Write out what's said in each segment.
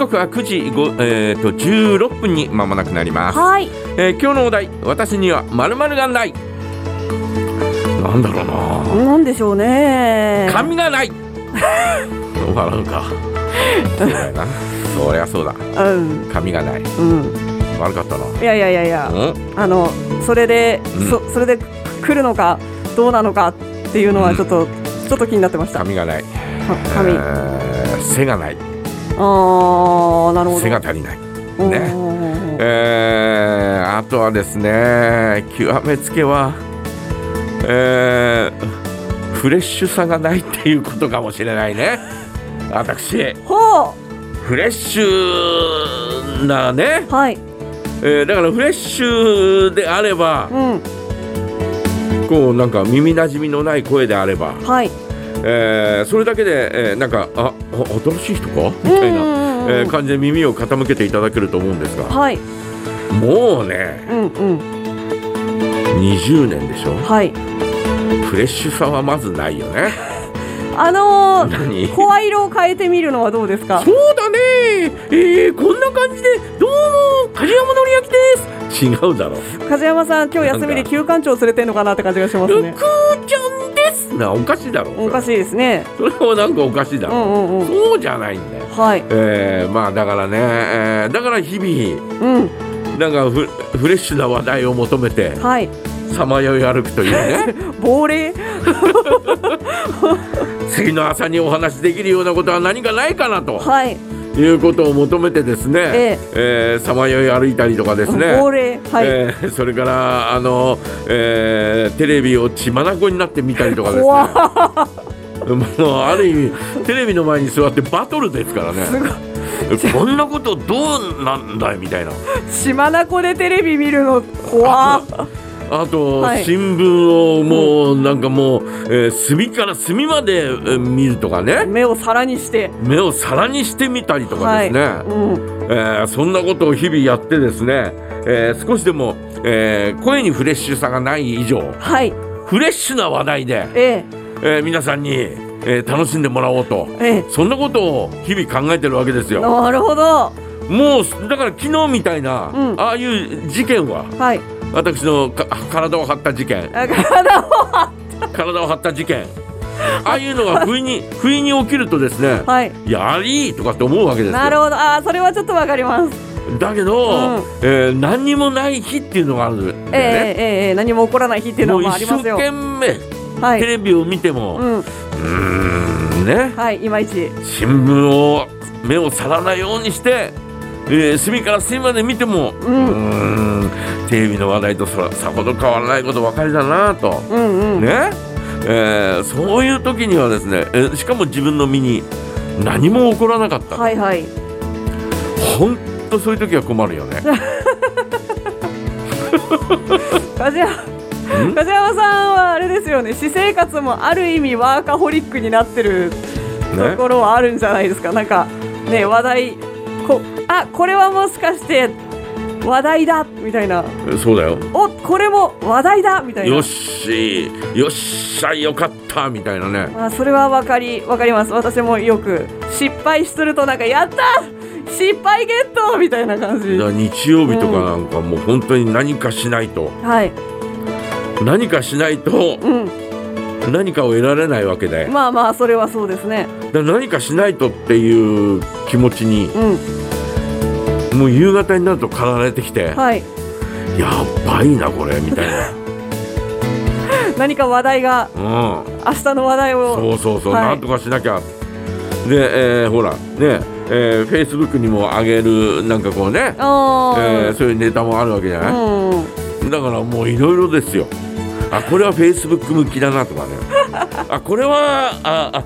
刻は9時ご、えー、と16分に間もなくなります、はい。えー今日のお題私にはまるがないなんだろうな。なんでしょうね。髪がない。笑うかそうだよな。そりゃそうだ。うん。髪がない。うん。悪かったな。いやいやいやいやうん？あのそれで、うん。そそれで来るのかどうなのかっていうのはちょっと、ちょっと気になってました。か髪がない、髪。背がないあなるほど。背が足りない。うんね。えー、あとはですね極めつけは、えー、フレッシュさがないっていうことかもしれないね。私。ほフレッシュなね、うはい。えーだからフレッシュであればうん。こうなんか耳なじみのない声であれば、はい。えーそれだけで、えーなんかああ新しい人か？みたいな、えー感じで耳を傾けていただけると思うんですが。はい。もうねうんうん。20年でしょ？はい。フレッシュさはまずないよね。あのー、何？声色を変えてみるのはどうですか？そうだね。えー、こんな感じでどうも梶山のりやきです。違うだろ。梶山さん今日休みで休館長連れてんのかなって感じがしますね。ルク。ーちゃんなおかしいだろおかしいですね。それはなんかおかしいだろ、うんうんうん。そうじゃないんだよはい。えー、まあだからね、えーだから日々うん。なんかフフレッシュな話題を求めてはい。さまよい歩くというね 亡霊？次の朝にお話しできるようなことは何かないかなとはい。いうことを求めてですねさまよい歩いたりとかですね。はい。えーそれからあの、えーテレビを血眼になって見たりとかです怖ね もうある意味テレビの前に座ってバトルですからね。こんなことどうなんだいみたいな島名湖でテレビ見るの怖 あと、はい。新聞をもうなんかもう、えー隅から隅まで、えー見るとかね。目を皿にして。目を皿にしてみたりとかですね、はい。うん。えーそんなことを日々やってですね、えー少しでも、えー声にフレッシュさがない以上。はい。フレッシュな話題で、ええ。ー皆さんに、えー楽しんでもらおうと。ええ。そんなことを日々考えてるわけですえよ。なるほど。もうだから昨日みたいな、うん。ああいう事件ははい私のか体を張った事件。あ体を体を張った事件。ああいうのが不意に 不意に起きるとですね、はい。やりとかって思うわけですよ。なるほど。あーそれはちょっとわかります。だけど、うん。えー何にもない日っていうのがあるんだよええね。ええええ何も起こらない日っていうのもう一生りますよ。懸命はい。テレビを見ても、ううんね。はいいまいち。新聞を目を去らないようにして、えー隅から隅まで見ても、ううんテレビの話題とそらさほど変わらないことばかりだなと。うんうん。ね？えーそういう時にはですね、えーしかも自分の身に何も起こらなかった、はいはい。ほんとそういう時は困るよね。梶山さんはあれですよね。私生活もある意味ワーカホリックになってるところはあるんじゃないですか、なんかね話題こあこれはもしかして話題だみたいな。そうだよ。おこれも話題だみたいな。よっしよっしゃよかったみたいなね。あそれはわかりわかります。私もよく失敗するとなんかやった失敗ゲットみたいな感じ。日曜日とかなんかもう本当に何かしないと、はい。何かしないとうん何かを得られないわけで、まあまあそれはそうですね。ら何かしないとっていう気持ちにうん。もう夕方になると駆られてきて、はい。やばいなこれみたいな。何か話題がうん。明日の話題を。そうそうそう、はい。なんとかしなきゃ。で、えーほらね、えー、フェイスブックにも上げるなんかこうね、えーそういうネタもあるわけじゃない、うん。だからもういろいろですよ。あこれはフェイスブック向きだなとかね。あこれはああ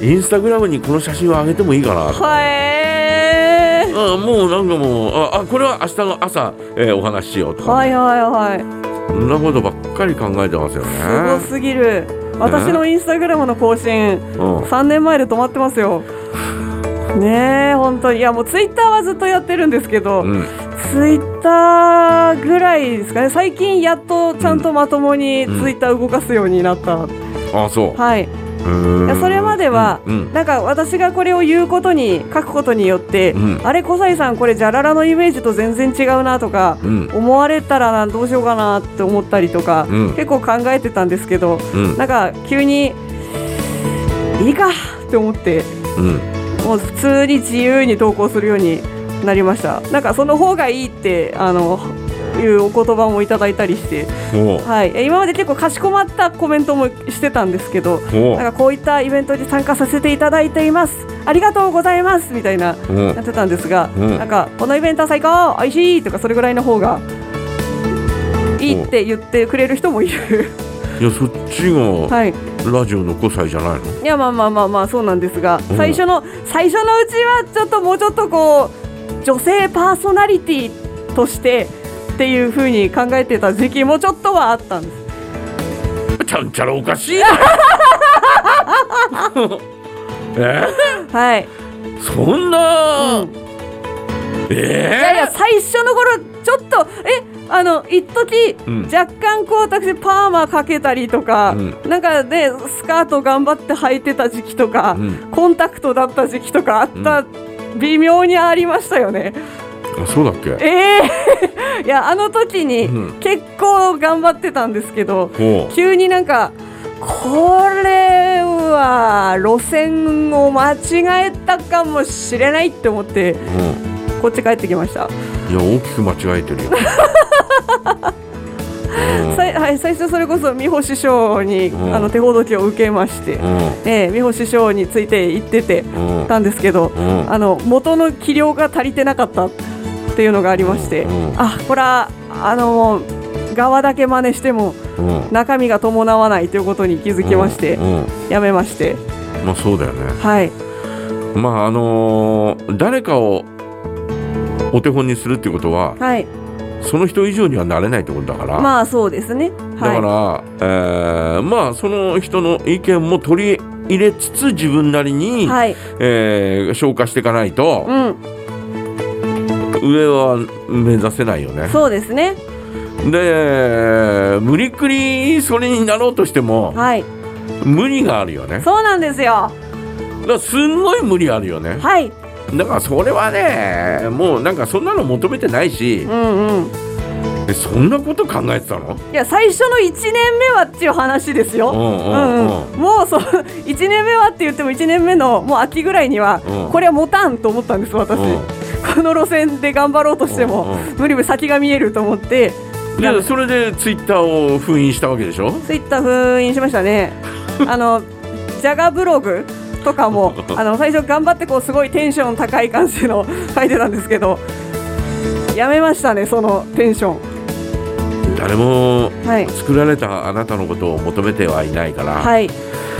インスタグラムにこの写真を上げてもいいかなとか。はえー。あもうなんかもうああこれは明日の朝、えーお話ししようとか、はいはいはいそんなことばっかり考えてますよね。すごすぎる。私のインスタグラムの更新うん。3年前で止まってますよ。ねえ本当に。いやもうツイッターはずっとやってるんですけど、うんツイッターぐらいですかね。最近やっとちゃんとまともにうん。ツイッター動かすようになった、あそう。はい。うんいやそれまでは、うんなんか私がこれを言うことに書くことによって、うん。あれ小西さんこれじゃららのイメージと全然違うなとか、うん。思われたらなどうしようかなって思ったりとか、うん。結構考えてたんですけど、うん。なんか急にいいかって思ってうん。もう普通に自由に投稿するようになりました。なんかその方がいいってあのいうお言葉もいただいたりして、はい、今まで結構かしこまったコメントもしてたんですけどなんかこういったイベントに参加させていただいています。ありがとうございます。みたいなやってたんですが、うん。なんかこのイベントは最高。おいしいとかそれぐらいの方がいいって言ってくれる人もいる。いやそっちがはい。ラジオの5歳じゃないの？いやまあまあまあまあそうなんですがうん。最初の最初のうちはちょっともうちょっとこう女性パーソナリティとしてっていう風に考えてた時期もちょっとはあったんです。ちゃんちゃらおかしいな え？はい、そんな、うん。え？いやいや最初の頃ちょっとえ？あの一時、うん。若干こう私パーマかけたりとか、うなんかねスカート頑張って履いてた時期とか、うん。コンタクトだった時期とかあった、微妙にありましたよね。あそうだっけ？ええ いやあの時にうん。結構頑張ってたんですけど、ほう。急になんかこれは路線を間違えたかもしれないって思ってうこっち帰ってきました、ん、いや大きく間違えてるよ、うん。はい、最初それこそ美穂師匠に、うん。あの手ほどきを受けまして、ええ美穂師匠について言っててうんうんたんですけど、うん。あの元の器量が足りてなかったっていうのがありまして、あこれはあの側だけ真似してもうん。中身が伴わないということに気づきまして、やめまして。まあそうだよね。はい。まああのー誰かをお手本にするっていうことははい。その人以上にはなれないってことだから、まあそうですね。だかはら、えーまあその人の意見も取り入れつつ自分なりいに、はい。えー消化していかないとうん。上は目指せないよね。そうですね。で無理くりそれになろうとしてもはい。無理があるよね。だそうなんですよ。からすんごい無理あるよね。はい。だからそれはねもうなんかそんなの求めてないしうんうんえそんなこと考えてたの？いや最初の1年目はっていう話ですよ、うんうんうん。うんもうそ1 年目はって言っても1年目のもう秋ぐらいには、うん。これは持たんと思ったんです私、うん。この路線で頑張ろうとしても、うん無理無理先が見えると思って。で。それでツイッターを封印したわけでしょ？ツイッター封印しましたね。あのジャガブログとかも あの最初頑張ってこうすごいテンション高い感じの書いてたんですけど。やめましたねそのテンション誰もはい。作られたあなたのことを求めてはいないから、はい。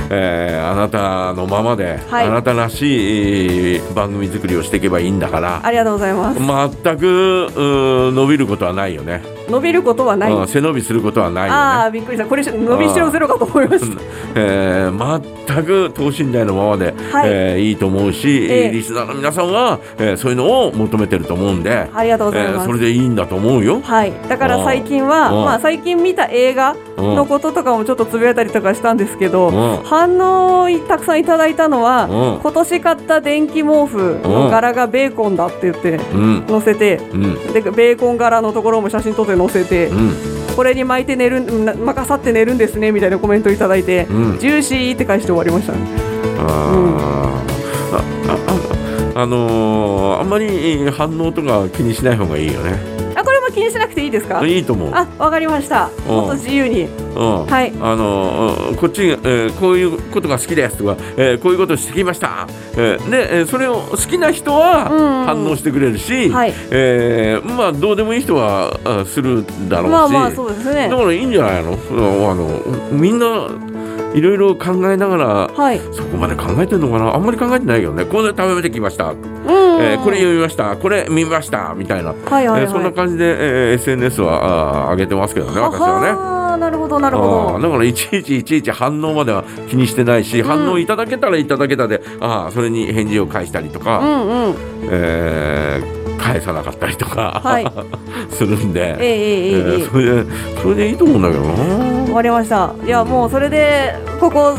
えーあなたのままで、はい。あなたらしい番組作りをしていけばいいんだからありがとうございます。全く伸びることはないよね、伸びることはない、うん背伸びすることはないよね。ああびっくりした。これ伸びしろゼロかと思いました。えー全く等身大のままで、はい。えーいいと思うし、ええ。リスナーの皆さんは、えーそういうのを求めてると思うんで、ありがとうございえーます、それでいいんだと思うよ。はい、だから最近は、うん。まあ、最近見た映画のこととかもちょっとつぶやいたりとかしたんですけど、うん。反応をたくさんいただいたのは、うん。今年買った電気毛布の柄がベーコンだって言ってうん。載せて、うん。でベーコン柄のところも写真撮って載せて、うんこれに巻いて寝るんな巻かさって寝るんですねみたいなコメントいただいて、うんジューシーって返して終わりましたね。ああああのーあんまり反応とか気にしない方がいいよね。気にしなくていいですか？いいと思う。あわかりました。もっと自由に。うん。はい。あのーこっち、えーこういうことが好きですとか、えーこういうことしてきました、えーで、えーそれを好きな人は反応してくれるし、はい。えーまあどうでもいい人はあするだろうし、まあまあそうですね。だからいいんじゃないの？あのみんないろいろ考えながらはい。そこまで考えてるのかな？あんまり考えてないけどね。これ食べてきました、うん、えーこれ読みました。これ見ました。みたいな、はいはいはい、えーそんな感じで、えー SNS はあー上げてますけどね私はね。なるほどなるあほーだからいちいちいちいち反応までは気にしてないし、反応いただけたらいただけたでああそれに返事を返したりとど。うか、んうん。えー返さなかったりとか、はい。するんで、えええええええーそれでそれでいいと思うんだけどな。終わりました。いやもうそれでここ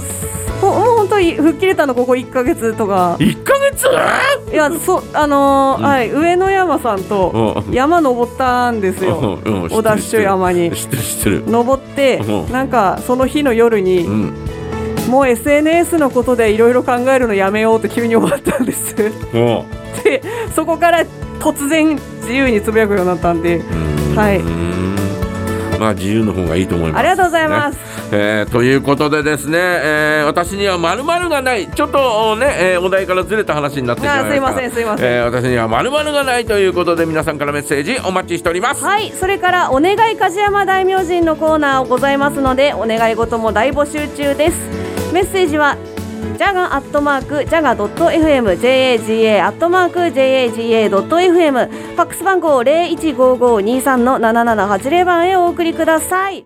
こもう本当に吹っ切れたのここ1か月とか。1ヶ月？いやそうあのーうん。はい上野山さんとうん。山登ったんですよ。うんうん小田市山に。知ってる知ってる。登ってうん。なんかその日の夜にうん。もう SNS のことでいろいろ考えるのやめようって急に思ったんです。もでそこから突然自由につぶやくようになったんではい。うんまあ自由の方がいいと思います。ありがとうございます、えーということでですね、えー私にはまるがない。ちょっとね、えーお題からずれた話になってしまいました。あすいませんすいません。えー私にはまるがないということで皆さんからメッセージお待ちしております。はい、それからお願い梶山大名人のコーナーございますのでお願い事も大募集中です。メッセージはジャガアットマークジャガドット FM JAGA アットマーク JAGA ドット FM ファックス番号零一五五二三の七七八零番へお送りください。